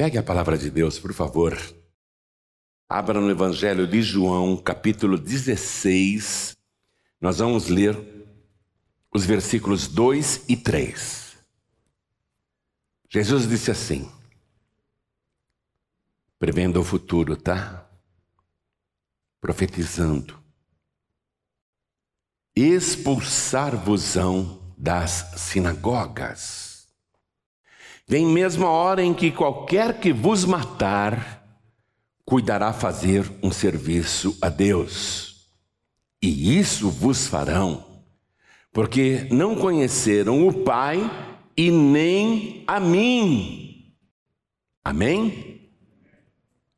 Pegue a palavra de Deus, por favor. Abra no Evangelho de João, capítulo 16. Nós vamos ler os versículos 2 e 3. Jesus disse assim, prevendo o futuro, tá? Profetizando: expulsar-vos-ão das sinagogas. Vem mesmo a hora em que qualquer que vos matar, cuidará fazer um serviço a Deus. E isso vos farão, porque não conheceram o Pai e nem a mim. Amém?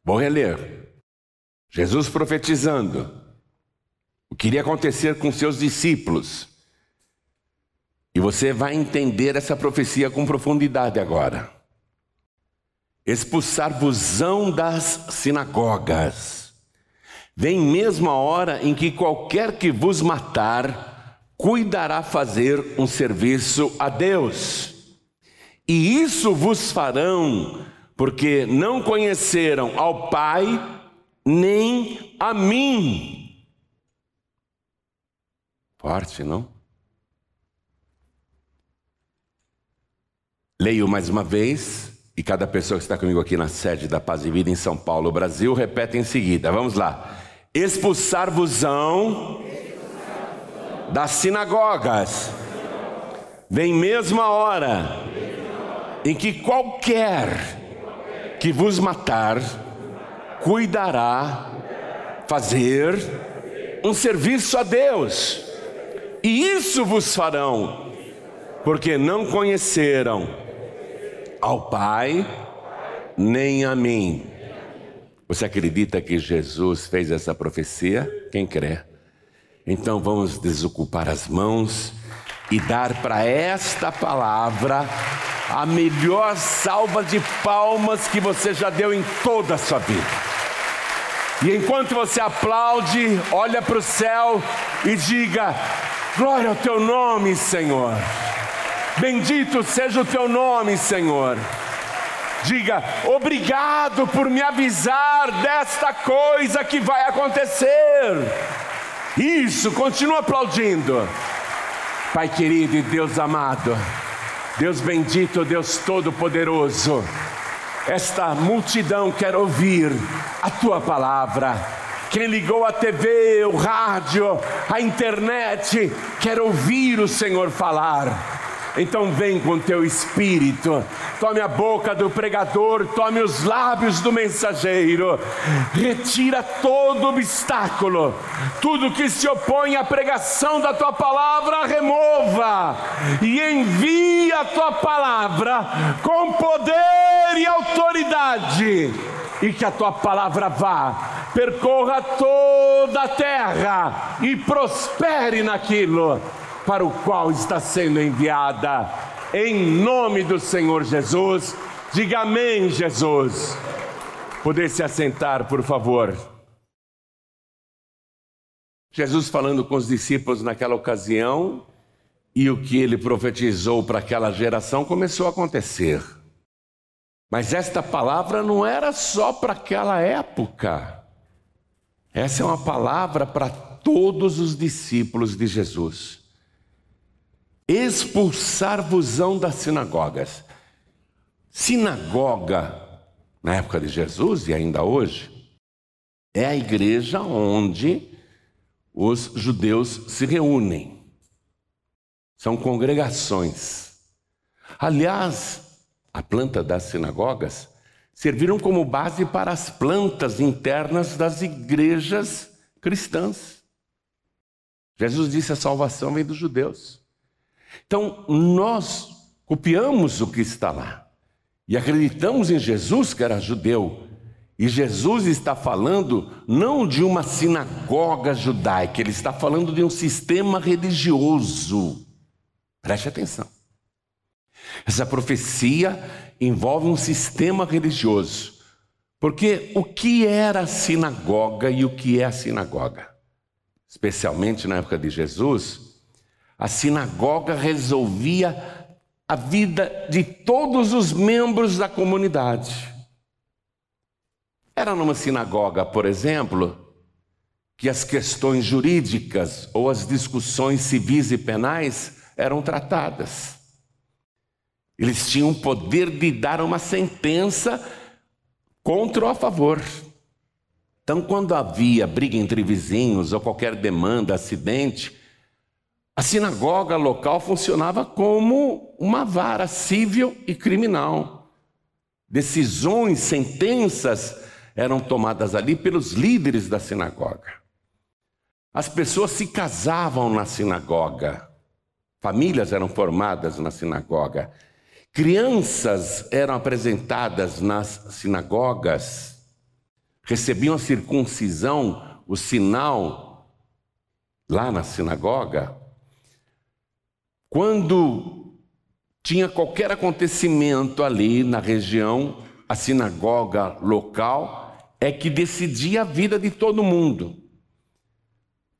Vou reler. Jesus profetizando o que iria acontecer com seus discípulos. E você vai entender essa profecia com profundidade agora expulsar-vos-ão das sinagogas. Vem mesmo a hora em que qualquer que vos matar, cuidará fazer um serviço a Deus. E isso vos farão, porque não conheceram ao Pai, nem a mim. Forte, não? Leio mais uma vez. E cada pessoa que está comigo aqui na sede da Paz e Vida em São Paulo, Brasil, repete em seguida. Vamos lá. Expulsar-vos-ão das sinagogas. Vem mesmo a hora em que qualquer que vos matar cuidará fazer um serviço a Deus. E isso vos farão, porque não conheceram ao Pai, nem a mim. Você acredita que Jesus fez essa profecia? Quem crê? Então vamos desocupar as mãos e dar para esta palavra a melhor salva de palmas que você já deu em toda a sua vida. E enquanto você aplaude, olha para o céu e diga: Glória ao teu nome, Senhor. Bendito seja o teu nome, Senhor. Diga, obrigado por me avisar desta coisa que vai acontecer. Isso, continua aplaudindo. Pai querido e Deus amado, Deus bendito, Deus todo-poderoso, esta multidão quer ouvir a tua palavra. Quem ligou a TV, o rádio, a internet, quer ouvir o Senhor falar. Então vem com teu espírito, tome a boca do pregador, tome os lábios do mensageiro, retira todo obstáculo, tudo que se opõe à pregação da tua palavra, remova e envia a tua palavra com poder e autoridade, e que a tua palavra vá, percorra toda a terra e prospere naquilo para o qual está sendo enviada. Em nome do Senhor Jesus, diga amém, Jesus. Poder se assentar, por favor. Jesus falando com os discípulos naquela ocasião, e o que ele profetizou para aquela geração começou a acontecer. Mas esta palavra não era só para aquela época. Essa é uma palavra para todos os discípulos de Jesus expulsar-vos-ão das sinagogas. Sinagoga, na época de Jesus e ainda hoje, é a igreja onde os judeus se reúnem. São congregações. Aliás, a planta das sinagogas serviram como base para as plantas internas das igrejas cristãs. Jesus disse: a salvação vem dos judeus. Então, nós copiamos o que está lá e acreditamos em Jesus, que era judeu. E Jesus está falando não de uma sinagoga judaica, ele está falando de um sistema religioso. Preste atenção. Essa profecia envolve um sistema religioso. Porque o que era a sinagoga e o que é a sinagoga? Especialmente na época de Jesus, a sinagoga resolvia a vida de todos os membros da comunidade. Era numa sinagoga, por exemplo, que as questões jurídicas ou as discussões civis e penais eram tratadas. Eles tinham o poder de dar uma sentença contra ou a favor. Então, quando havia briga entre vizinhos ou qualquer demanda, acidente, a sinagoga local funcionava como uma vara civil e criminal. Decisões, sentenças eram tomadas ali pelos líderes da sinagoga. As pessoas se casavam na sinagoga, famílias eram formadas na sinagoga, crianças eram apresentadas nas sinagogas, recebiam a circuncisão, o sinal, lá na sinagoga. Quando tinha qualquer acontecimento ali na região, a sinagoga local é que decidia a vida de todo mundo.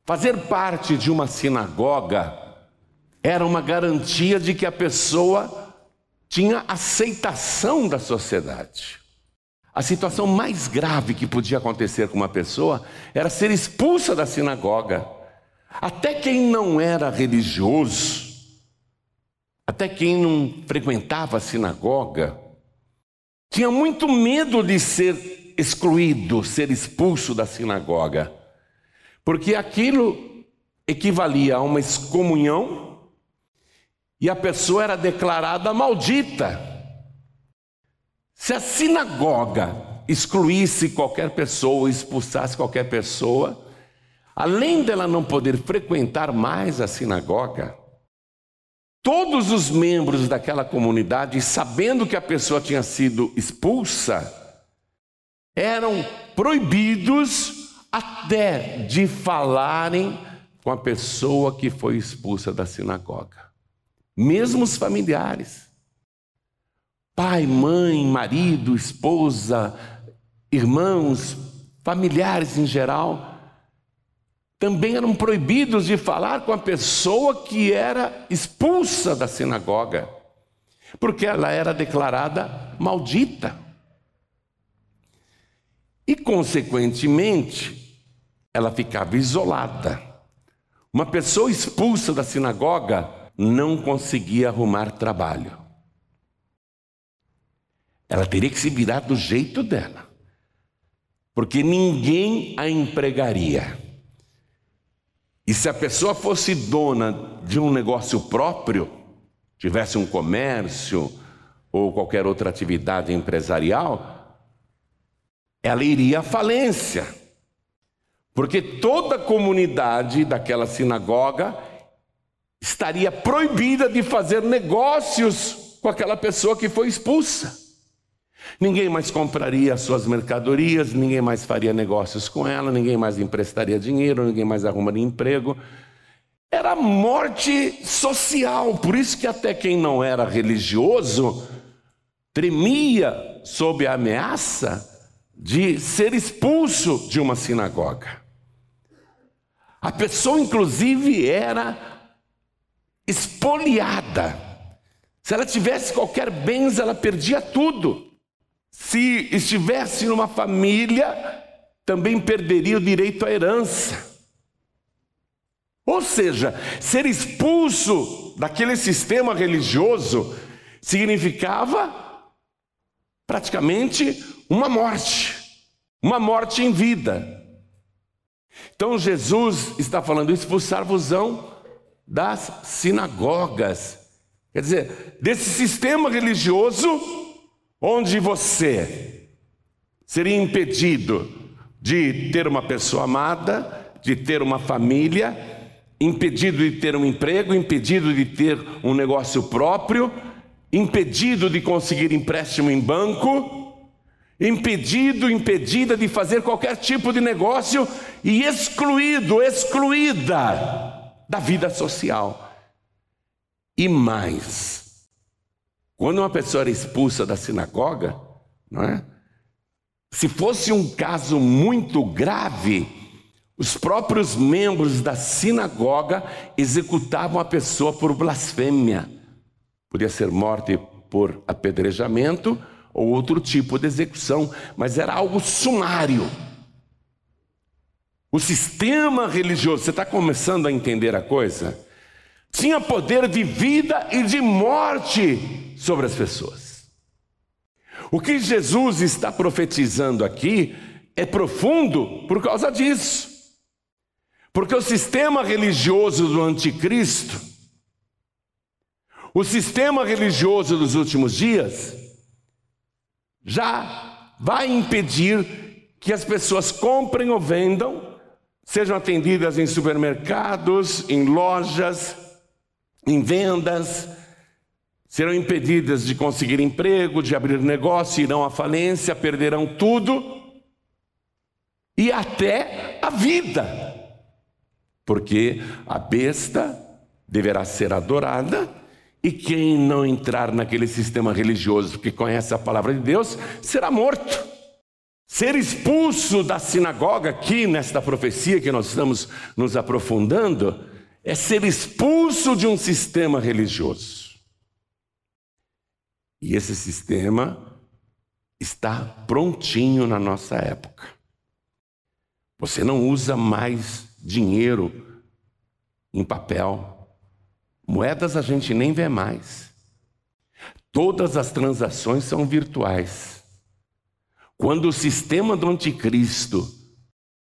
Fazer parte de uma sinagoga era uma garantia de que a pessoa tinha aceitação da sociedade. A situação mais grave que podia acontecer com uma pessoa era ser expulsa da sinagoga. Até quem não era religioso, até quem não frequentava a sinagoga, tinha muito medo de ser excluído, ser expulso da sinagoga, porque aquilo equivalia a uma excomunhão e a pessoa era declarada maldita. Se a sinagoga excluísse qualquer pessoa, expulsasse qualquer pessoa, além dela não poder frequentar mais a sinagoga, Todos os membros daquela comunidade, sabendo que a pessoa tinha sido expulsa, eram proibidos até de falarem com a pessoa que foi expulsa da sinagoga. Mesmo os familiares. Pai, mãe, marido, esposa, irmãos, familiares em geral, também eram proibidos de falar com a pessoa que era expulsa da sinagoga, porque ela era declarada maldita. E, consequentemente, ela ficava isolada. Uma pessoa expulsa da sinagoga não conseguia arrumar trabalho. Ela teria que se virar do jeito dela, porque ninguém a empregaria. E se a pessoa fosse dona de um negócio próprio, tivesse um comércio ou qualquer outra atividade empresarial, ela iria à falência. Porque toda a comunidade daquela sinagoga estaria proibida de fazer negócios com aquela pessoa que foi expulsa. Ninguém mais compraria suas mercadorias, ninguém mais faria negócios com ela, ninguém mais emprestaria dinheiro, ninguém mais arrumaria emprego. Era morte social, por isso que até quem não era religioso tremia sob a ameaça de ser expulso de uma sinagoga. A pessoa, inclusive, era espoliada. Se ela tivesse qualquer bens, ela perdia tudo. Se estivesse numa família, também perderia o direito à herança. Ou seja, ser expulso daquele sistema religioso significava praticamente uma morte, uma morte em vida. Então Jesus está falando: expulsar-vos-ão das sinagogas. Quer dizer, desse sistema religioso onde você seria impedido de ter uma pessoa amada, de ter uma família, impedido de ter um emprego, impedido de ter um negócio próprio, impedido de conseguir empréstimo em banco, impedido, impedida de fazer qualquer tipo de negócio e excluído, excluída da vida social. E mais, quando uma pessoa era expulsa da sinagoga, não é? Se fosse um caso muito grave, os próprios membros da sinagoga executavam a pessoa por blasfêmia. Podia ser morte por apedrejamento ou outro tipo de execução, mas era algo sumário. O sistema religioso, você está começando a entender a coisa? Tinha poder de vida e de morte sobre as pessoas. O que Jesus está profetizando aqui é profundo por causa disso. Porque o sistema religioso do anticristo, o sistema religioso dos últimos dias, já vai impedir que as pessoas comprem ou vendam, sejam atendidas em supermercados, em lojas, em vendas, serão impedidas de conseguir emprego, de abrir negócio, irão à falência, perderão tudo e até a vida porque a besta deverá ser adorada, e quem não entrar naquele sistema religioso que conhece a palavra de Deus será morto. Ser expulso da sinagoga, aqui nesta profecia que nós estamos nos aprofundando, é ser expulso de um sistema religioso. E esse sistema está prontinho na nossa época. Você não usa mais dinheiro em papel. Moedas a gente nem vê mais. Todas as transações são virtuais. Quando o sistema do anticristo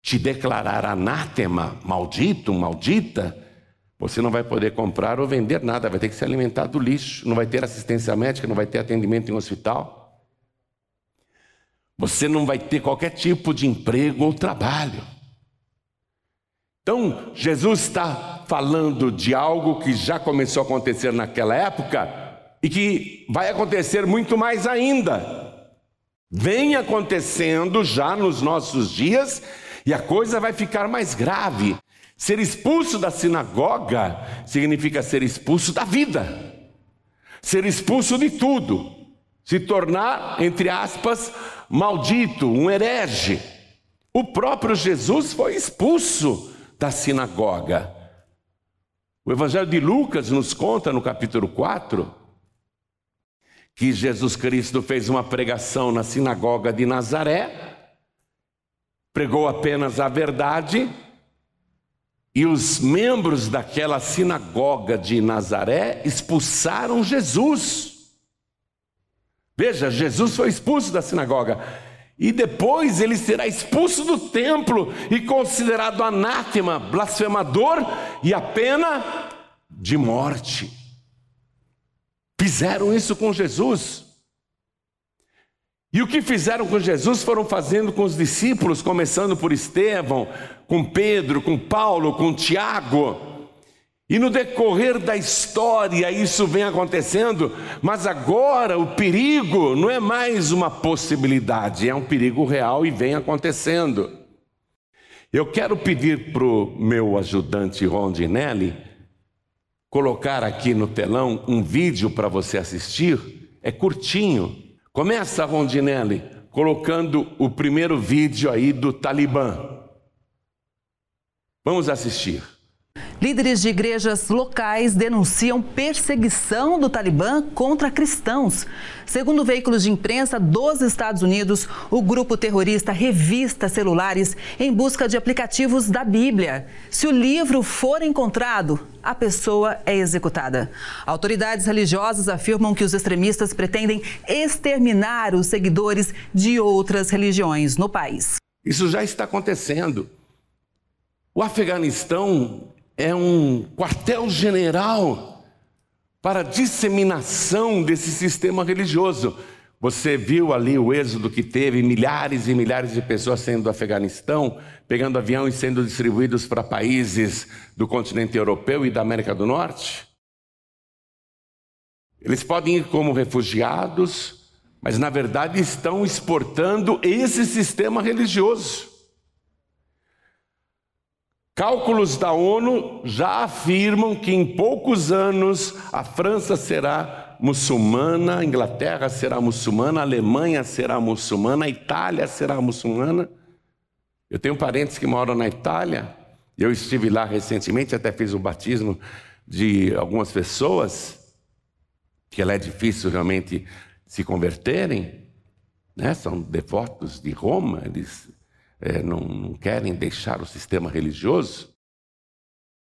te declarar anátema, maldito, maldita, você não vai poder comprar ou vender nada, vai ter que se alimentar do lixo, não vai ter assistência médica, não vai ter atendimento em hospital. Você não vai ter qualquer tipo de emprego ou trabalho. Então, Jesus está falando de algo que já começou a acontecer naquela época e que vai acontecer muito mais ainda. Vem acontecendo já nos nossos dias e a coisa vai ficar mais grave. Ser expulso da sinagoga significa ser expulso da vida, ser expulso de tudo, se tornar, entre aspas, maldito, um herege. O próprio Jesus foi expulso da sinagoga. O Evangelho de Lucas nos conta no capítulo 4 que Jesus Cristo fez uma pregação na sinagoga de Nazaré, pregou apenas a verdade, e os membros daquela sinagoga de Nazaré expulsaram Jesus. Veja, Jesus foi expulso da sinagoga. E depois ele será expulso do templo e considerado anátema, blasfemador e a pena de morte. Fizeram isso com Jesus. E o que fizeram com Jesus foram fazendo com os discípulos, começando por Estevão, com Pedro, com Paulo, com Tiago. E no decorrer da história isso vem acontecendo, mas agora o perigo não é mais uma possibilidade, é um perigo real e vem acontecendo. Eu quero pedir para o meu ajudante Rondinelli colocar aqui no telão um vídeo para você assistir, é curtinho. Começa, Rondinelli, colocando o primeiro vídeo aí do Talibã. Vamos assistir. Líderes de igrejas locais denunciam perseguição do Talibã contra cristãos. Segundo veículos de imprensa dos Estados Unidos, o grupo terrorista revista celulares em busca de aplicativos da Bíblia. Se o livro for encontrado, a pessoa é executada. Autoridades religiosas afirmam que os extremistas pretendem exterminar os seguidores de outras religiões no país. Isso já está acontecendo. O Afeganistão é um quartel-general para disseminação desse sistema religioso. Você viu ali o êxodo que teve, milhares e milhares de pessoas saindo do Afeganistão, pegando avião e sendo distribuídos para países do continente europeu e da América do Norte? Eles podem ir como refugiados, mas na verdade estão exportando esse sistema religioso. Cálculos da ONU já afirmam que em poucos anos a França será muçulmana, a Inglaterra será muçulmana, a Alemanha será muçulmana, a Itália será muçulmana. Eu tenho parentes que moram na Itália, eu estive lá recentemente, até fiz o batismo de algumas pessoas, que é difícil realmente se converterem. né, são devotos de Roma, eles é, não, não querem deixar o sistema religioso.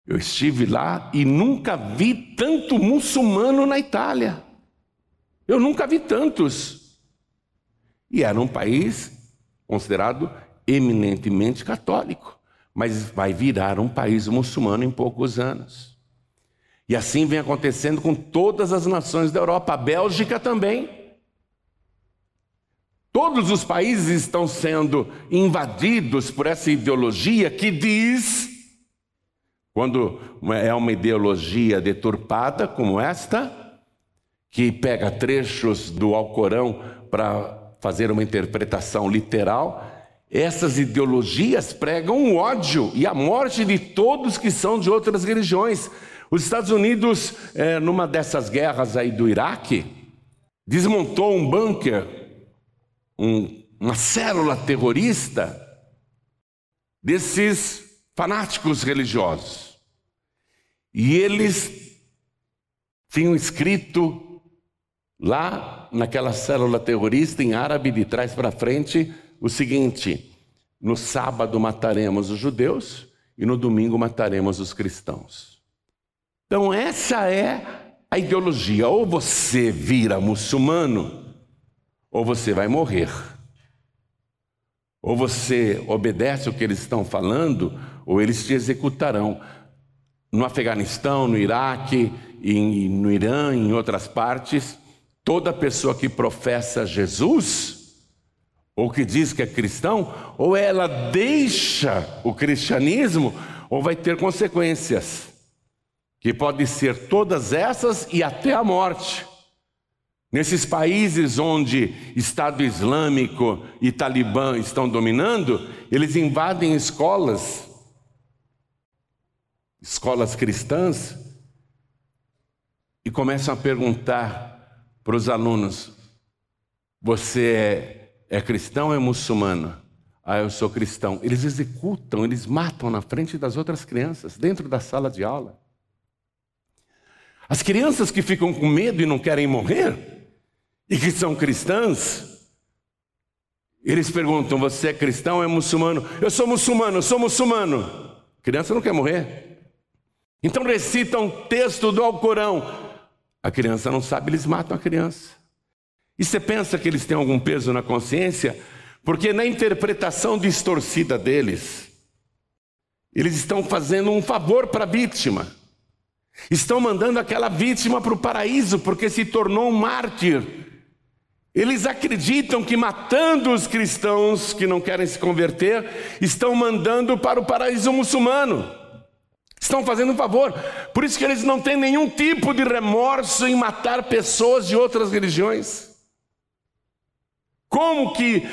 Eu estive lá e nunca vi tanto muçulmano na Itália. Eu nunca vi tantos. E era um país considerado eminentemente católico, mas vai virar um país muçulmano em poucos anos. E assim vem acontecendo com todas as nações da Europa, a Bélgica também. Todos os países estão sendo invadidos por essa ideologia que diz, quando é uma ideologia deturpada como esta, que pega trechos do Alcorão para fazer uma interpretação literal, essas ideologias pregam o ódio e a morte de todos que são de outras religiões. Os Estados Unidos, é, numa dessas guerras aí do Iraque, desmontou um bunker um, uma célula terrorista desses fanáticos religiosos. E eles tinham escrito lá naquela célula terrorista, em árabe, de trás para frente, o seguinte: no sábado mataremos os judeus e no domingo mataremos os cristãos. Então, essa é a ideologia. Ou você vira muçulmano ou você vai morrer. Ou você obedece o que eles estão falando, ou eles te executarão. No Afeganistão, no Iraque, em, no Irã, em outras partes, toda pessoa que professa Jesus, ou que diz que é cristão, ou ela deixa o cristianismo, ou vai ter consequências, que podem ser todas essas e até a morte. Nesses países onde Estado Islâmico e Talibã estão dominando, eles invadem escolas, escolas cristãs, e começam a perguntar para os alunos: Você é, é cristão ou é muçulmano? Ah, eu sou cristão. Eles executam, eles matam na frente das outras crianças, dentro da sala de aula. As crianças que ficam com medo e não querem morrer, e que são cristãs, eles perguntam: Você é cristão ou é muçulmano? Eu sou muçulmano, eu sou muçulmano. A criança não quer morrer. Então recitam texto do Alcorão. A criança não sabe, eles matam a criança. E você pensa que eles têm algum peso na consciência? Porque na interpretação distorcida deles, eles estão fazendo um favor para a vítima. Estão mandando aquela vítima para o paraíso porque se tornou um mártir. Eles acreditam que matando os cristãos que não querem se converter, estão mandando para o paraíso muçulmano. Estão fazendo um favor. Por isso que eles não têm nenhum tipo de remorso em matar pessoas de outras religiões. Como que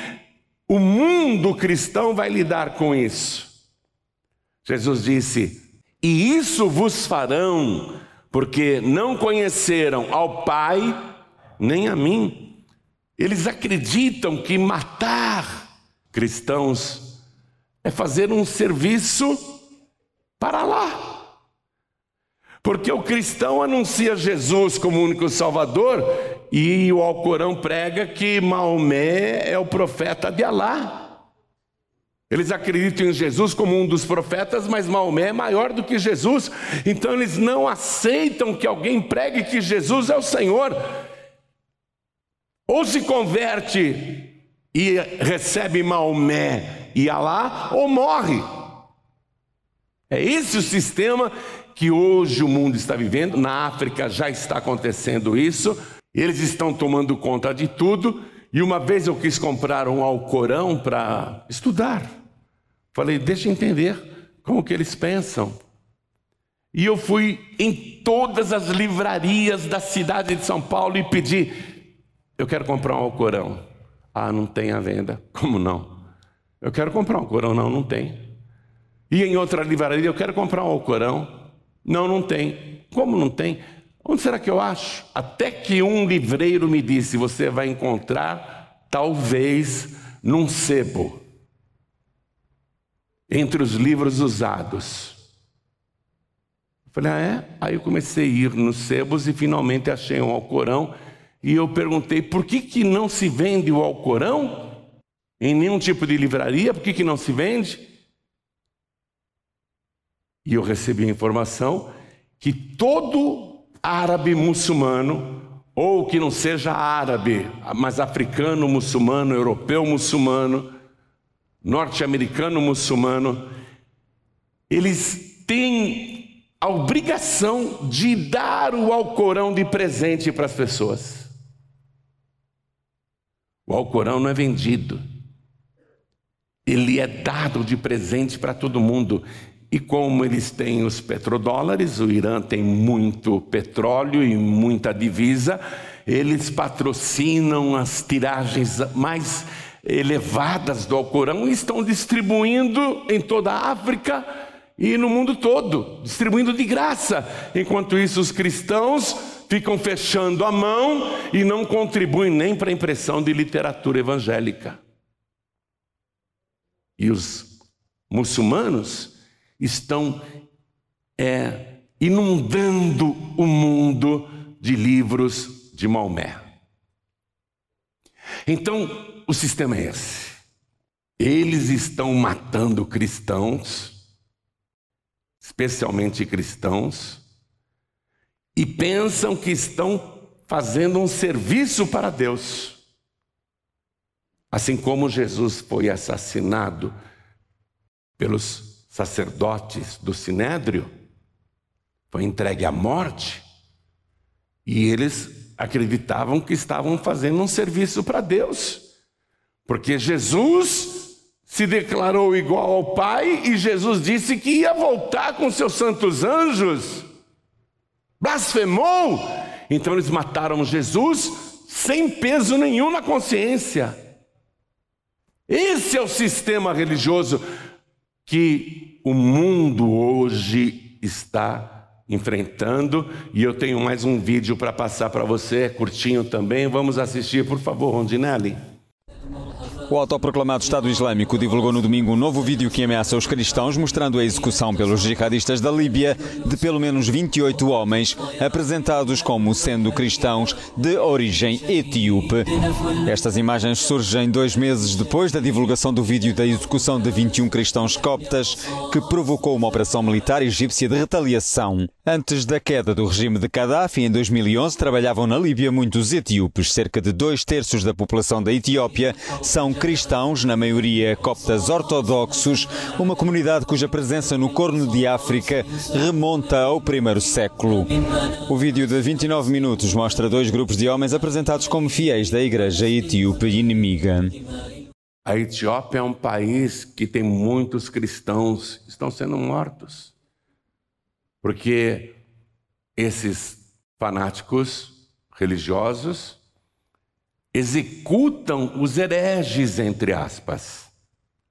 o mundo cristão vai lidar com isso? Jesus disse: E isso vos farão, porque não conheceram ao Pai nem a mim. Eles acreditam que matar cristãos é fazer um serviço para lá. Porque o cristão anuncia Jesus como único Salvador e o Alcorão prega que Maomé é o profeta de Alá. Eles acreditam em Jesus como um dos profetas, mas Maomé é maior do que Jesus. Então eles não aceitam que alguém pregue que Jesus é o Senhor. Ou se converte e recebe Maomé e Alá, ou morre. É esse o sistema que hoje o mundo está vivendo. Na África já está acontecendo isso. Eles estão tomando conta de tudo. E uma vez eu quis comprar um Alcorão para estudar. Falei, deixa eu entender como que eles pensam. E eu fui em todas as livrarias da cidade de São Paulo e pedi, eu quero comprar um Alcorão. Ah, não tem à venda. Como não? Eu quero comprar um Alcorão. Não, não tem. E em outra livraria, eu quero comprar um Alcorão. Não, não tem. Como não tem? Onde será que eu acho? Até que um livreiro me disse: você vai encontrar, talvez, num sebo, entre os livros usados. Eu falei, ah, é? Aí eu comecei a ir nos sebos e finalmente achei um Alcorão e eu perguntei por que, que não se vende o Alcorão em nenhum tipo de livraria, por que, que não se vende? E eu recebi a informação que todo árabe muçulmano, ou que não seja árabe, mas africano muçulmano, europeu muçulmano, norte-americano muçulmano, eles têm a obrigação de dar o Alcorão de presente para as pessoas. O Alcorão não é vendido, ele é dado de presente para todo mundo. E como eles têm os petrodólares, o Irã tem muito petróleo e muita divisa, eles patrocinam as tiragens mais elevadas do Alcorão e estão distribuindo em toda a África e no mundo todo, distribuindo de graça. Enquanto isso, os cristãos ficam fechando a mão e não contribuem nem para a impressão de literatura evangélica. E os muçulmanos estão é, inundando o mundo de livros de Maomé. Então, o sistema é esse. Eles estão matando cristãos, especialmente cristãos, e pensam que estão fazendo um serviço para Deus. Assim como Jesus foi assassinado pelos sacerdotes do Sinédrio, foi entregue à morte, e eles acreditavam que estavam fazendo um serviço para Deus. Porque Jesus se declarou igual ao Pai e Jesus disse que ia voltar com seus santos anjos. Blasfemou! Então eles mataram Jesus sem peso nenhum na consciência. Esse é o sistema religioso que o mundo hoje está enfrentando. E eu tenho mais um vídeo para passar para você, é curtinho também. Vamos assistir, por favor, Rondinelli. O autoproclamado Estado Islâmico divulgou no domingo um novo vídeo que ameaça os cristãos, mostrando a execução pelos jihadistas da Líbia de pelo menos 28 homens, apresentados como sendo cristãos de origem etíope. Estas imagens surgem dois meses depois da divulgação do vídeo da execução de 21 cristãos coptas, que provocou uma operação militar egípcia de retaliação. Antes da queda do regime de Gaddafi, em 2011, trabalhavam na Líbia muitos etíopes. Cerca de dois terços da população da Etiópia são cristãos, na maioria coptas ortodoxos, uma comunidade cuja presença no Corno de África remonta ao primeiro século. O vídeo de 29 minutos mostra dois grupos de homens apresentados como fiéis da igreja etíope inimiga. A Etiópia é um país que tem muitos cristãos que estão sendo mortos. Porque esses fanáticos religiosos executam os hereges, entre aspas.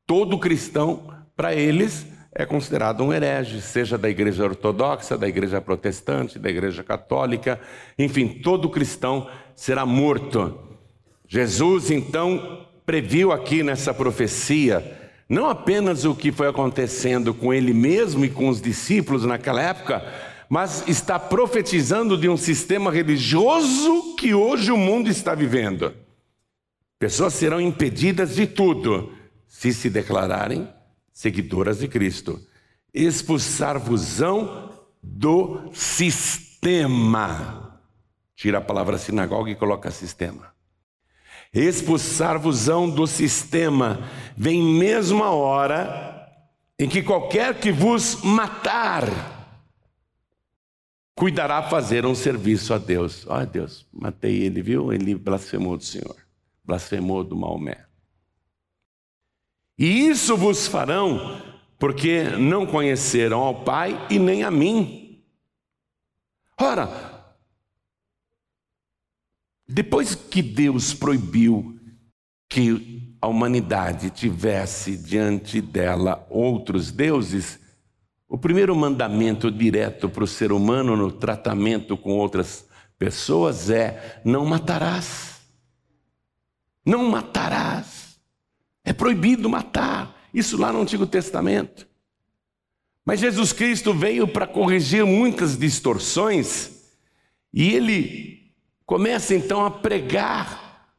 Todo cristão, para eles, é considerado um herege, seja da igreja ortodoxa, da igreja protestante, da igreja católica, enfim, todo cristão será morto. Jesus, então, previu aqui nessa profecia não apenas o que foi acontecendo com ele mesmo e com os discípulos naquela época, mas está profetizando de um sistema religioso que hoje o mundo está vivendo. Pessoas serão impedidas de tudo se se declararem seguidoras de Cristo. Expulsar-vos-ão do sistema. Tira a palavra sinagoga e coloca sistema. Expulsar-vos-ão do sistema. Vem mesmo a hora em que qualquer que vos matar cuidará fazer um serviço a Deus. Oh, Deus, matei ele, viu? Ele blasfemou do Senhor, blasfemou do Maomé. E isso vos farão, porque não conheceram ao Pai e nem a mim. Ora, depois que Deus proibiu que a humanidade tivesse diante dela outros deuses, o primeiro mandamento direto para o ser humano no tratamento com outras pessoas é: não matarás. Não matarás. É proibido matar. Isso lá no Antigo Testamento. Mas Jesus Cristo veio para corrigir muitas distorções e ele começa então a pregar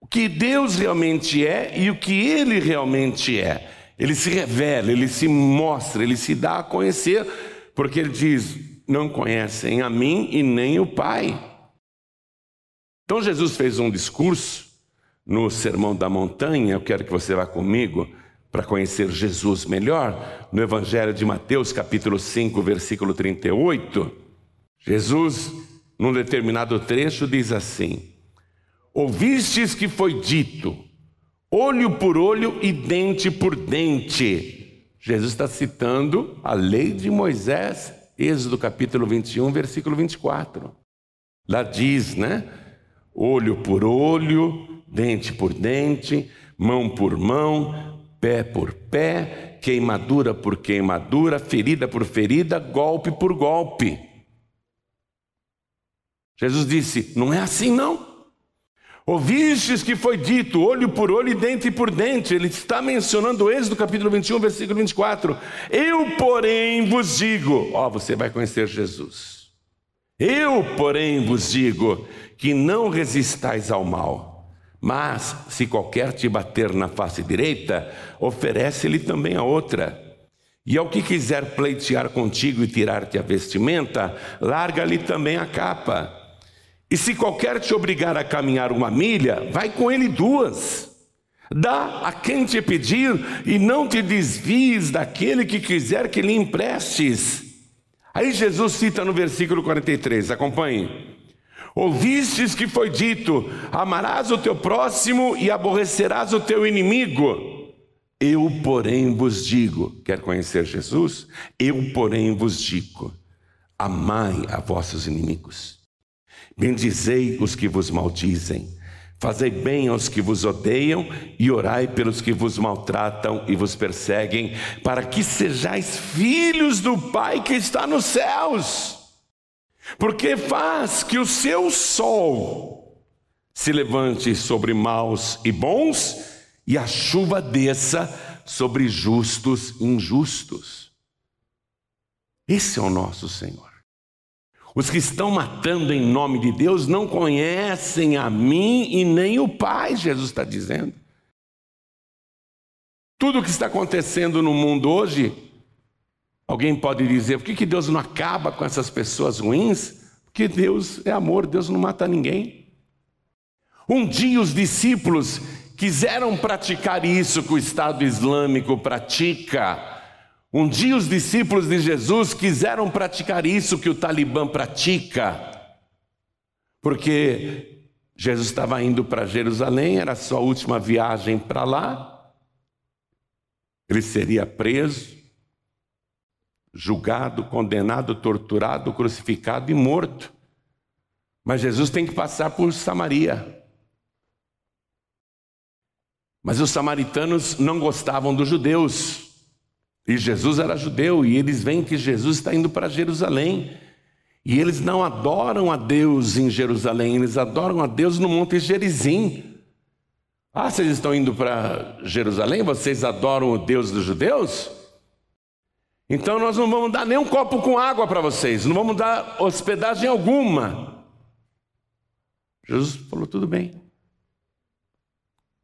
o que Deus realmente é e o que ele realmente é. Ele se revela, ele se mostra, ele se dá a conhecer, porque ele diz: Não conhecem a mim e nem o Pai. Então Jesus fez um discurso no Sermão da Montanha, eu quero que você vá comigo para conhecer Jesus melhor, no Evangelho de Mateus, capítulo 5, versículo 38, Jesus, num determinado trecho, diz assim: Ouvistes que foi dito, olho por olho e dente por dente. Jesus está citando a lei de Moisés, Êxodo capítulo 21, versículo 24. Lá diz, né? Olho por olho, dente por dente, mão por mão, pé por pé, queimadura por queimadura, ferida por ferida, golpe por golpe. Jesus disse: Não é assim não. Ouvistes que foi dito, olho por olho e dente por dente. Ele está mencionando o Êxodo capítulo 21, versículo 24. Eu, porém, vos digo: Ó, oh, você vai conhecer Jesus. Eu, porém, vos digo que não resistais ao mal mas, se qualquer te bater na face direita, oferece-lhe também a outra. E ao que quiser pleitear contigo e tirar-te a vestimenta, larga-lhe também a capa. E se qualquer te obrigar a caminhar uma milha, vai com ele duas. Dá a quem te pedir e não te desvies daquele que quiser que lhe emprestes. Aí Jesus cita no versículo 43, acompanhe. Ouvistes que foi dito: amarás o teu próximo e aborrecerás o teu inimigo. Eu, porém, vos digo: quer conhecer Jesus? Eu, porém, vos digo: amai a vossos inimigos, bendizei os que vos maldizem, fazei bem aos que vos odeiam e orai pelos que vos maltratam e vos perseguem, para que sejais filhos do Pai que está nos céus porque faz que o seu sol se levante sobre maus e bons, e a chuva desça sobre justos e injustos. Esse é o nosso Senhor. Os que estão matando em nome de Deus não conhecem a mim e nem o Pai, Jesus está dizendo. Tudo o que está acontecendo no mundo hoje Alguém pode dizer, por que, que Deus não acaba com essas pessoas ruins? Porque Deus é amor, Deus não mata ninguém. Um dia os discípulos quiseram praticar isso que o Estado Islâmico pratica. Um dia os discípulos de Jesus quiseram praticar isso que o Talibã pratica. Porque Jesus estava indo para Jerusalém, era a sua última viagem para lá. Ele seria preso, julgado, condenado, torturado, crucificado e morto. Mas Jesus tem que passar por Samaria. Mas os samaritanos não gostavam dos judeus. E Jesus era judeu, e eles veem que Jesus está indo para Jerusalém. E eles não adoram a Deus em Jerusalém, eles adoram a Deus no Monte Gerizim. Ah, vocês estão indo para Jerusalém? Vocês adoram o Deus dos judeus? Então nós não vamos dar nem um copo com água para vocês, não vamos dar hospedagem alguma. Jesus falou: tudo bem,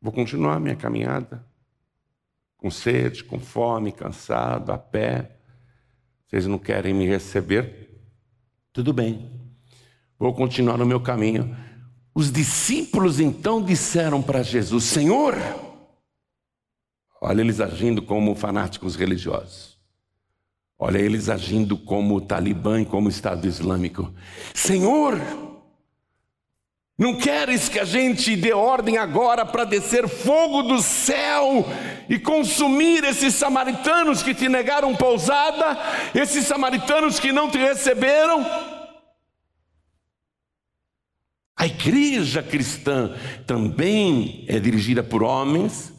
vou continuar minha caminhada, com sede, com fome, cansado, a pé. Vocês não querem me receber? Tudo bem, vou continuar no meu caminho. Os discípulos então disseram para Jesus: Senhor, olha eles agindo como fanáticos religiosos. Olha eles agindo como o Talibã e como o Estado Islâmico. Senhor, não queres que a gente dê ordem agora para descer fogo do céu e consumir esses samaritanos que te negaram pousada, esses samaritanos que não te receberam? A igreja cristã também é dirigida por homens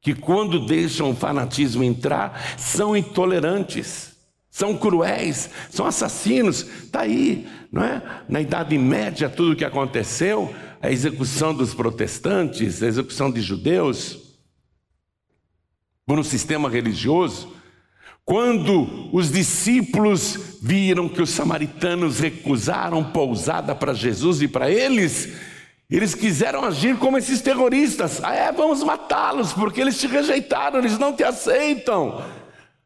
que, quando deixam o fanatismo entrar, são intolerantes são cruéis, são assassinos. Está aí, não é? Na Idade Média, tudo o que aconteceu, a execução dos protestantes, a execução de judeus, por um sistema religioso. Quando os discípulos viram que os samaritanos recusaram pousada para Jesus e para eles, eles quiseram agir como esses terroristas. Ah, é, vamos matá-los, porque eles te rejeitaram, eles não te aceitam.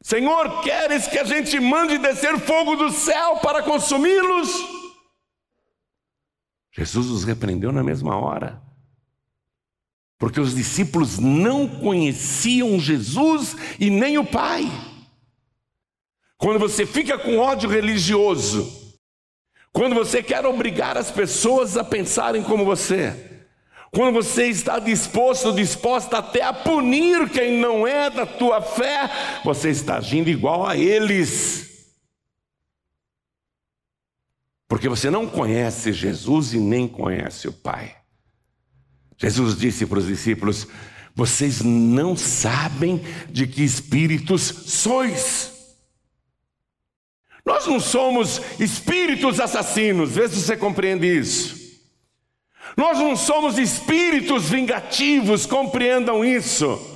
Senhor, queres que a gente mande descer fogo do céu para consumi-los? Jesus os repreendeu na mesma hora. Porque os discípulos não conheciam Jesus e nem o Pai. Quando você fica com ódio religioso, quando você quer obrigar as pessoas a pensarem como você, quando você está disposto, disposta até a punir quem não é da tua fé, você está agindo igual a eles. Porque você não conhece Jesus e nem conhece o Pai. Jesus disse para os discípulos: Vocês não sabem de que espíritos sois. Nós não somos espíritos assassinos, vê se você compreende isso. Nós não somos espíritos vingativos, compreendam isso.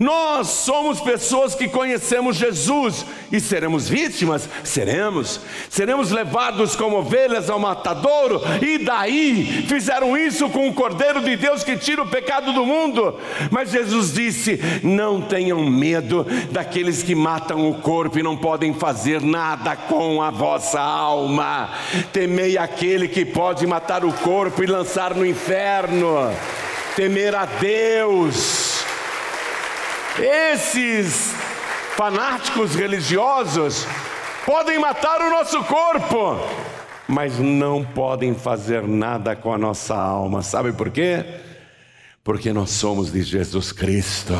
Nós somos pessoas que conhecemos Jesus e seremos vítimas? Seremos. Seremos levados como ovelhas ao matadouro e daí fizeram isso com o Cordeiro de Deus que tira o pecado do mundo. Mas Jesus disse: Não tenham medo daqueles que matam o corpo e não podem fazer nada com a vossa alma. Temei aquele que pode matar o corpo e lançar no inferno. Temer a Deus esses fanáticos religiosos podem matar o nosso corpo, mas não podem fazer nada com a nossa alma. Sabe por quê? Porque nós somos de Jesus Cristo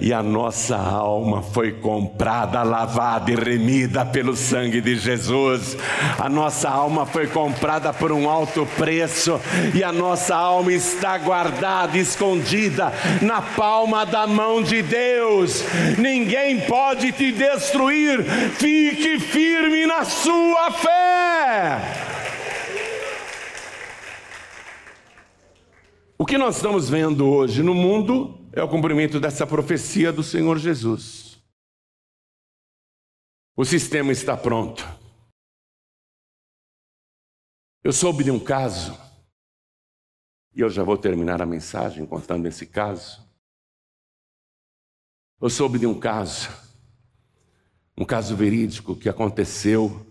e a nossa alma foi comprada, lavada e remida pelo sangue de Jesus. A nossa alma foi comprada por um alto preço e a nossa alma está guardada, escondida na palma da mão de Deus. Ninguém pode te destruir. Fique firme na sua fé. O que nós estamos vendo hoje no mundo é o cumprimento dessa profecia do Senhor Jesus. O sistema está pronto. Eu soube de um caso, e eu já vou terminar a mensagem contando esse caso. Eu soube de um caso, um caso verídico que aconteceu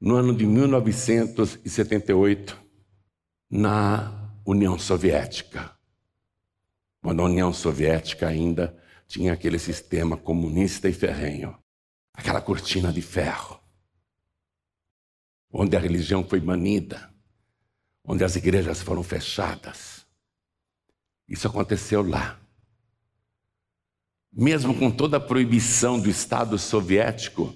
no ano de 1978 na União Soviética quando a União Soviética ainda tinha aquele sistema comunista e ferrenho, aquela cortina de ferro, onde a religião foi banida, onde as igrejas foram fechadas. Isso aconteceu lá. Mesmo com toda a proibição do Estado soviético,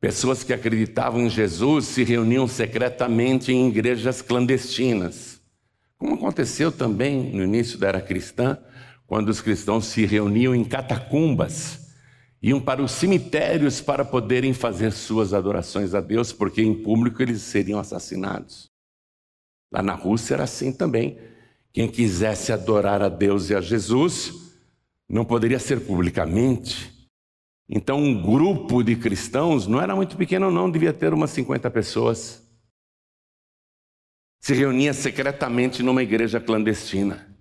pessoas que acreditavam em Jesus se reuniam secretamente em igrejas clandestinas como aconteceu também no início da era cristã, quando os cristãos se reuniam em catacumbas, iam para os cemitérios para poderem fazer suas adorações a Deus, porque em público eles seriam assassinados. Lá na Rússia era assim também. Quem quisesse adorar a Deus e a Jesus não poderia ser publicamente. Então, um grupo de cristãos não era muito pequeno, não, devia ter umas 50 pessoas se reunia secretamente numa igreja clandestina.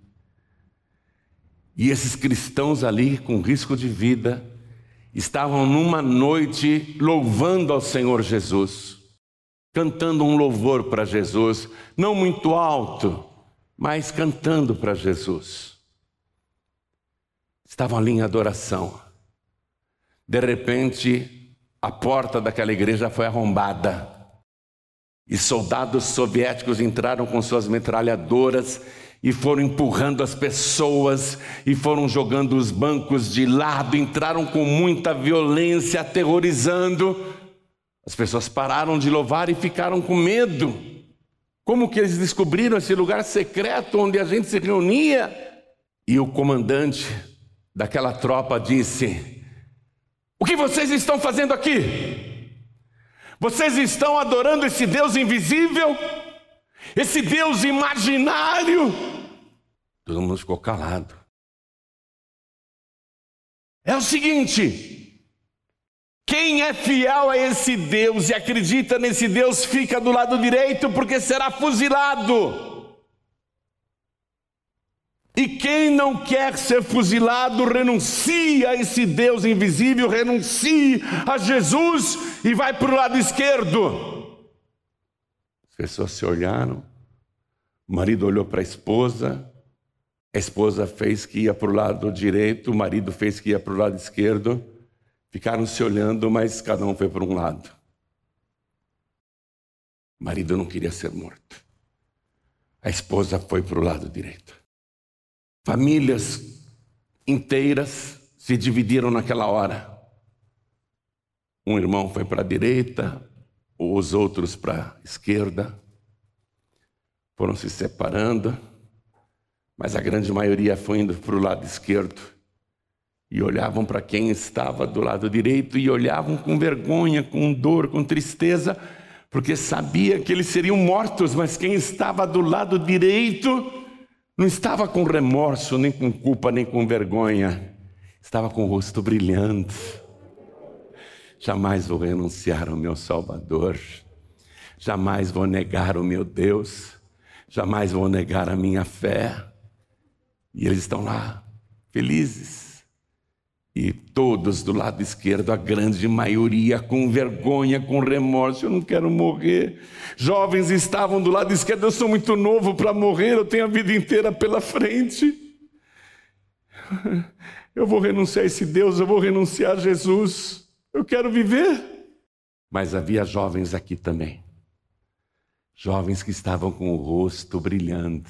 E esses cristãos ali, com risco de vida, estavam numa noite louvando ao Senhor Jesus, cantando um louvor para Jesus, não muito alto, mas cantando para Jesus. Estavam ali em adoração. De repente, a porta daquela igreja foi arrombada. E soldados soviéticos entraram com suas metralhadoras e foram empurrando as pessoas e foram jogando os bancos de lado, entraram com muita violência, aterrorizando. As pessoas pararam de louvar e ficaram com medo. Como que eles descobriram esse lugar secreto onde a gente se reunia? E o comandante daquela tropa disse: O que vocês estão fazendo aqui? Vocês estão adorando esse Deus invisível? Esse Deus imaginário? Todo mundo ficou calado. É o seguinte: Quem é fiel a esse Deus e acredita nesse Deus fica do lado direito porque será fuzilado. E quem não quer ser fuzilado, renuncia a esse Deus invisível, renuncia a Jesus e vai para o lado esquerdo. As pessoas se olharam, o marido olhou para a esposa, a esposa fez que ia para o lado direito, o marido fez que ia para o lado esquerdo. Ficaram se olhando, mas cada um foi para um lado. O marido não queria ser morto. A esposa foi para o lado direito. Famílias inteiras se dividiram naquela hora. Um irmão foi para a direita, os outros para a esquerda. Foram se separando, mas a grande maioria foi indo para o lado esquerdo. E olhavam para quem estava do lado direito e olhavam com vergonha, com dor, com tristeza, porque sabia que eles seriam mortos, mas quem estava do lado direito não estava com remorso, nem com culpa, nem com vergonha. Estava com o rosto brilhante. Jamais vou renunciar ao meu Salvador. Jamais vou negar o meu Deus. Jamais vou negar a minha fé. E eles estão lá, felizes e todos do lado esquerdo, a grande maioria, com vergonha, com remorso, eu não quero morrer. Jovens estavam do lado esquerdo, eu sou muito novo para morrer, eu tenho a vida inteira pela frente. Eu vou renunciar a esse Deus, eu vou renunciar a Jesus, eu quero viver. Mas havia jovens aqui também, jovens que estavam com o rosto brilhando,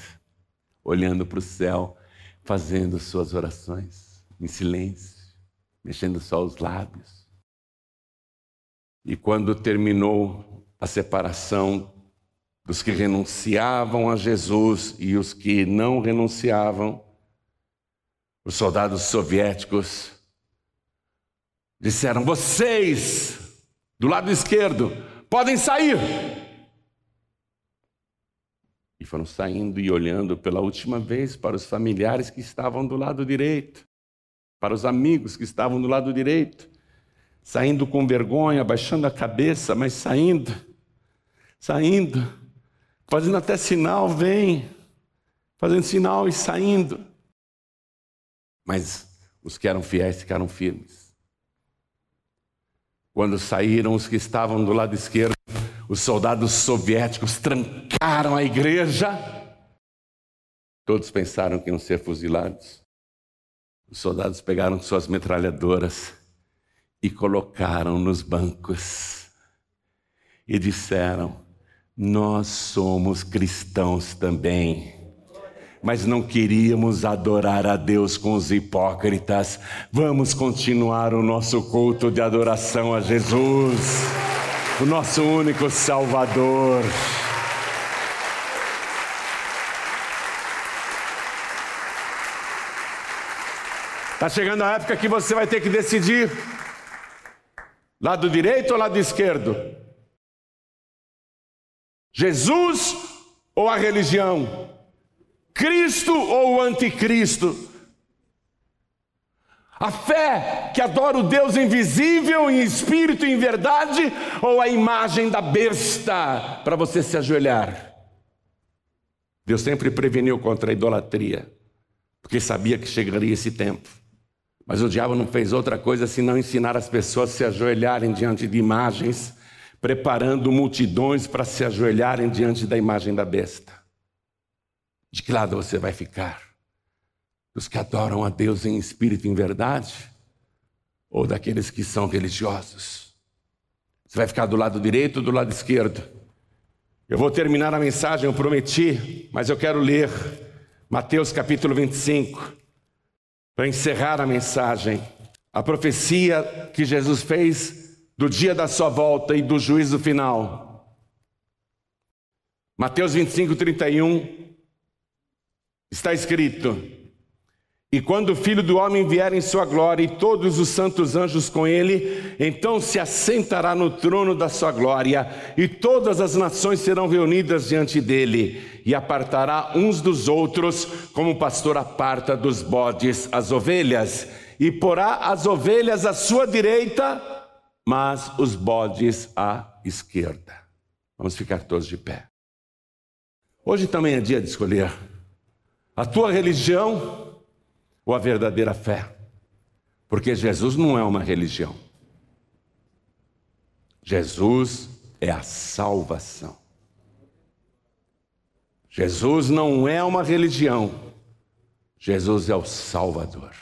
olhando para o céu, fazendo suas orações em silêncio mexendo só os lábios. E quando terminou a separação dos que renunciavam a Jesus e os que não renunciavam, os soldados soviéticos disseram: Vocês, do lado esquerdo, podem sair. E foram saindo e olhando pela última vez para os familiares que estavam do lado direito para os amigos que estavam do lado direito, saindo com vergonha, baixando a cabeça, mas saindo, saindo, fazendo até sinal, vem, fazendo sinal e saindo. Mas os que eram fiéis ficaram firmes. Quando saíram os que estavam do lado esquerdo, os soldados soviéticos trancaram a igreja. Todos pensaram que iam ser fuzilados. Os soldados pegaram suas metralhadoras e colocaram nos bancos e disseram: Nós somos cristãos também. Mas não queríamos adorar a Deus com os hipócritas. Vamos continuar o nosso culto de adoração a Jesus, o nosso único Salvador. Está chegando a época que você vai ter que decidir: lado direito ou lado esquerdo? Jesus ou a religião? Cristo ou o anticristo? A fé que adora o Deus invisível em espírito e em verdade ou a imagem da besta para você se ajoelhar? Deus sempre preveniu contra a idolatria, porque sabia que chegaria esse tempo. Mas o diabo não fez outra coisa senão ensinar as pessoas a se ajoelharem diante de imagens, preparando multidões para se ajoelharem diante da imagem da besta. De que lado você vai ficar? Dos que adoram a Deus em espírito e em verdade? Ou daqueles que são religiosos? Você vai ficar do lado direito ou do lado esquerdo? Eu vou terminar a mensagem, eu prometi, mas eu quero ler Mateus capítulo 25. Para encerrar a mensagem, a profecia que Jesus fez do dia da sua volta e do juízo final. Mateus 25, 31, está escrito: e quando o filho do homem vier em sua glória e todos os santos anjos com ele, então se assentará no trono da sua glória, e todas as nações serão reunidas diante dele, e apartará uns dos outros, como o pastor aparta dos bodes as ovelhas, e porá as ovelhas à sua direita mas os bodes à esquerda. Vamos ficar todos de pé. Hoje também é dia de escolher a tua religião ou a verdadeira fé. Porque Jesus não é uma religião. Jesus é a salvação. Jesus não é uma religião. Jesus é o Salvador.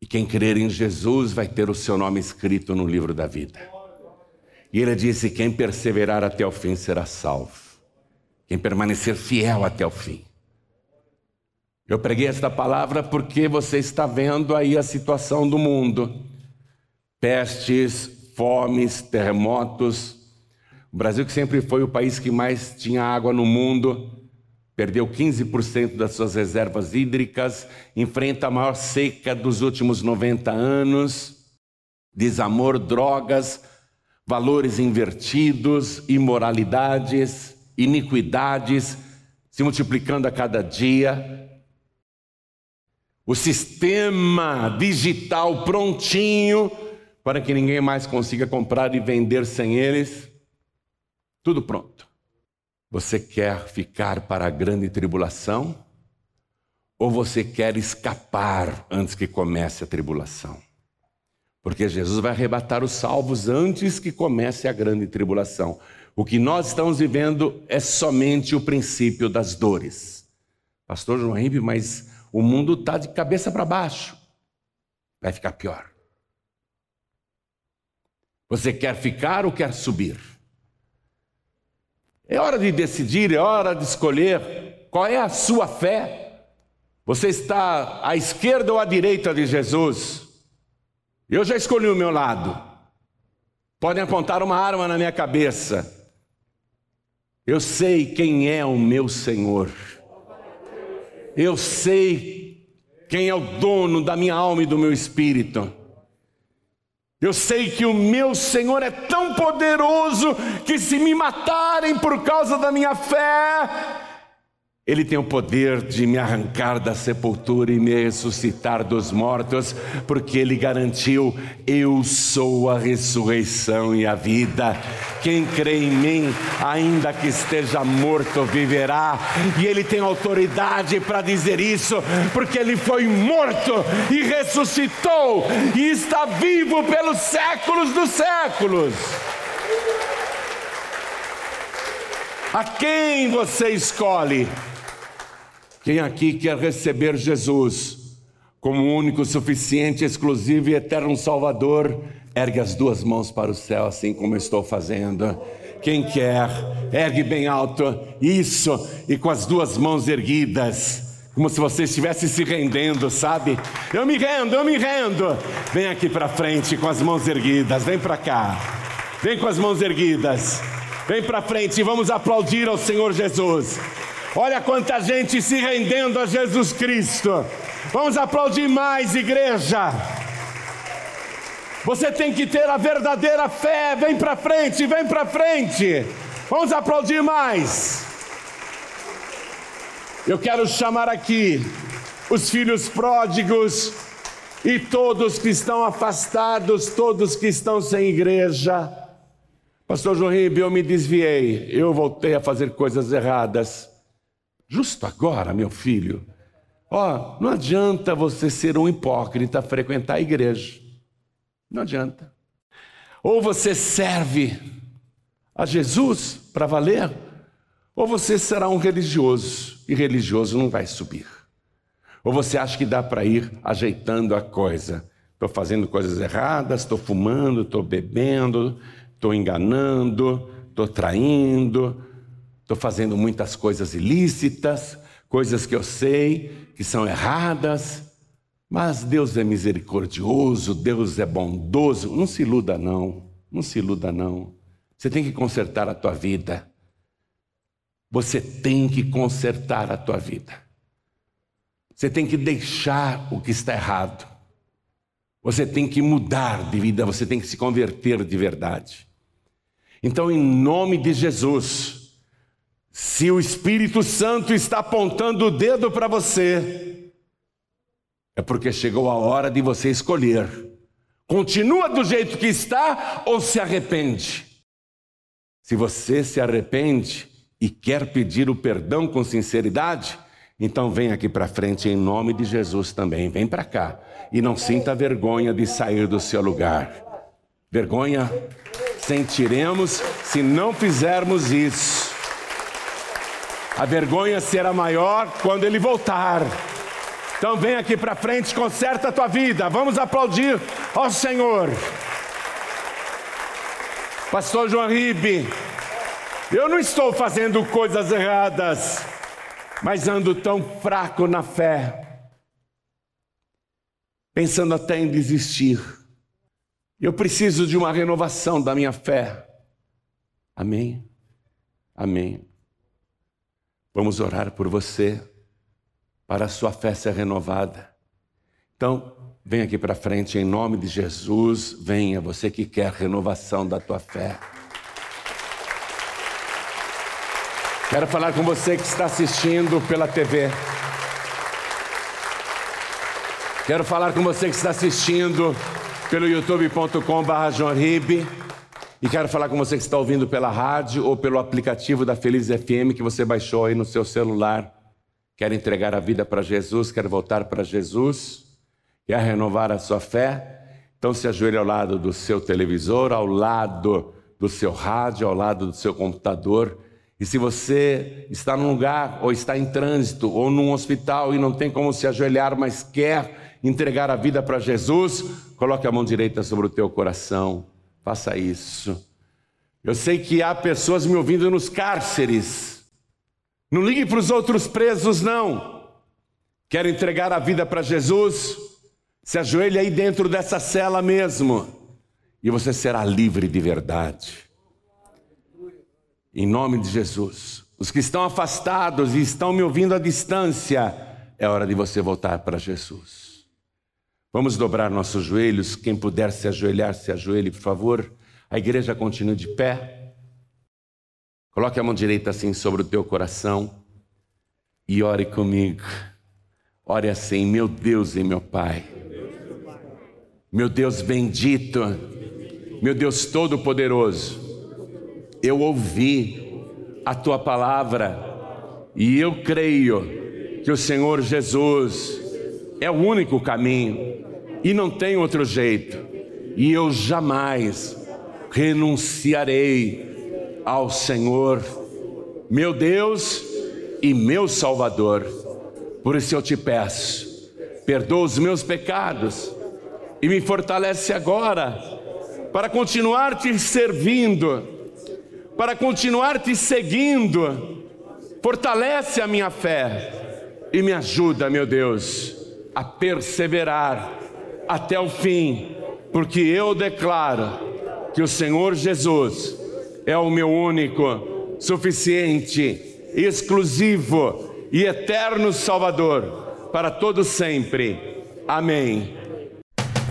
E quem crer em Jesus vai ter o seu nome escrito no livro da vida. E ele disse: quem perseverar até o fim será salvo. Quem permanecer fiel até o fim. Eu preguei esta palavra porque você está vendo aí a situação do mundo: pestes, fomes, terremotos. O Brasil, que sempre foi o país que mais tinha água no mundo, perdeu 15% das suas reservas hídricas, enfrenta a maior seca dos últimos 90 anos, desamor, drogas, valores invertidos, imoralidades, iniquidades se multiplicando a cada dia. O sistema digital prontinho para que ninguém mais consiga comprar e vender sem eles. Tudo pronto. Você quer ficar para a grande tribulação? Ou você quer escapar antes que comece a tribulação? Porque Jesus vai arrebatar os salvos antes que comece a grande tribulação. O que nós estamos vivendo é somente o princípio das dores. Pastor João Henrique, mas o mundo está de cabeça para baixo. Vai ficar pior. Você quer ficar ou quer subir? É hora de decidir, é hora de escolher qual é a sua fé. Você está à esquerda ou à direita de Jesus? Eu já escolhi o meu lado. Podem apontar uma arma na minha cabeça. Eu sei quem é o meu Senhor. Eu sei quem é o dono da minha alma e do meu espírito. Eu sei que o meu Senhor é tão poderoso que se me matarem por causa da minha fé, ele tem o poder de me arrancar da sepultura e me ressuscitar dos mortos, porque Ele garantiu: Eu sou a ressurreição e a vida. Quem crê em mim, ainda que esteja morto, viverá. E Ele tem autoridade para dizer isso, porque Ele foi morto e ressuscitou e está vivo pelos séculos dos séculos. A quem você escolhe? Quem aqui quer receber Jesus como único, suficiente, exclusivo e eterno Salvador, ergue as duas mãos para o céu, assim como estou fazendo. Quem quer, ergue bem alto, isso, e com as duas mãos erguidas, como se você estivesse se rendendo, sabe? Eu me rendo, eu me rendo. Vem aqui para frente com as mãos erguidas, vem para cá. Vem com as mãos erguidas. Vem para frente e vamos aplaudir ao Senhor Jesus. Olha quanta gente se rendendo a Jesus Cristo. Vamos aplaudir mais, igreja. Você tem que ter a verdadeira fé. Vem para frente, vem para frente. Vamos aplaudir mais. Eu quero chamar aqui os filhos pródigos e todos que estão afastados, todos que estão sem igreja. Pastor João Ribeiro, eu me desviei, eu voltei a fazer coisas erradas. Justo agora, meu filho. Ó, oh, não adianta você ser um hipócrita, frequentar a igreja. Não adianta. Ou você serve a Jesus para valer, ou você será um religioso, e religioso não vai subir. Ou você acha que dá para ir ajeitando a coisa. Estou fazendo coisas erradas, estou fumando, estou bebendo, estou enganando, estou traindo, Estou fazendo muitas coisas ilícitas, coisas que eu sei que são erradas, mas Deus é misericordioso, Deus é bondoso. Não se iluda, não. Não se iluda, não. Você tem que consertar a tua vida. Você tem que consertar a tua vida. Você tem que deixar o que está errado. Você tem que mudar de vida, você tem que se converter de verdade. Então, em nome de Jesus, se o Espírito Santo está apontando o dedo para você, é porque chegou a hora de você escolher Continua do jeito que está ou se arrepende? Se você se arrepende e quer pedir o perdão com sinceridade, então vem aqui para frente em nome de Jesus também. Vem para cá e não sinta vergonha de sair do seu lugar. Vergonha sentiremos se não fizermos isso. A vergonha será maior quando ele voltar. Então vem aqui para frente, conserta a tua vida. Vamos aplaudir ao Senhor. Pastor João Ribe, eu não estou fazendo coisas erradas, mas ando tão fraco na fé, pensando até em desistir. Eu preciso de uma renovação da minha fé. Amém? Amém. Vamos orar por você para a sua fé ser renovada. Então, vem aqui para frente em nome de Jesus, venha você que quer renovação da tua fé. Quero falar com você que está assistindo pela TV. Quero falar com você que está assistindo pelo youtube.com.br e quero falar com você que está ouvindo pela rádio ou pelo aplicativo da Feliz FM que você baixou aí no seu celular quer entregar a vida para Jesus, quer voltar para Jesus, quer renovar a sua fé, então se ajoelhe ao lado do seu televisor, ao lado do seu rádio, ao lado do seu computador. E se você está num lugar, ou está em trânsito, ou num hospital e não tem como se ajoelhar, mas quer entregar a vida para Jesus, coloque a mão direita sobre o teu coração. Faça isso. Eu sei que há pessoas me ouvindo nos cárceres não ligue para os outros presos, não. Quer entregar a vida para Jesus? Se ajoelhe aí dentro dessa cela mesmo. E você será livre de verdade. Em nome de Jesus. Os que estão afastados e estão me ouvindo à distância, é hora de você voltar para Jesus. Vamos dobrar nossos joelhos. Quem puder se ajoelhar, se ajoelhe, por favor. A igreja continua de pé. Coloque a mão direita assim sobre o teu coração e ore comigo. Ore assim, meu Deus e meu Pai. Meu Deus bendito, meu Deus todo-poderoso. Eu ouvi a tua palavra e eu creio que o Senhor Jesus é o único caminho e não tem outro jeito. E eu jamais renunciarei ao Senhor, meu Deus e meu Salvador. Por isso eu te peço, perdoa os meus pecados e me fortalece agora para continuar te servindo, para continuar te seguindo. Fortalece a minha fé e me ajuda, meu Deus, a perseverar até o fim, porque eu declaro que o Senhor Jesus é o meu único, suficiente, exclusivo e eterno Salvador para todo sempre. Amém.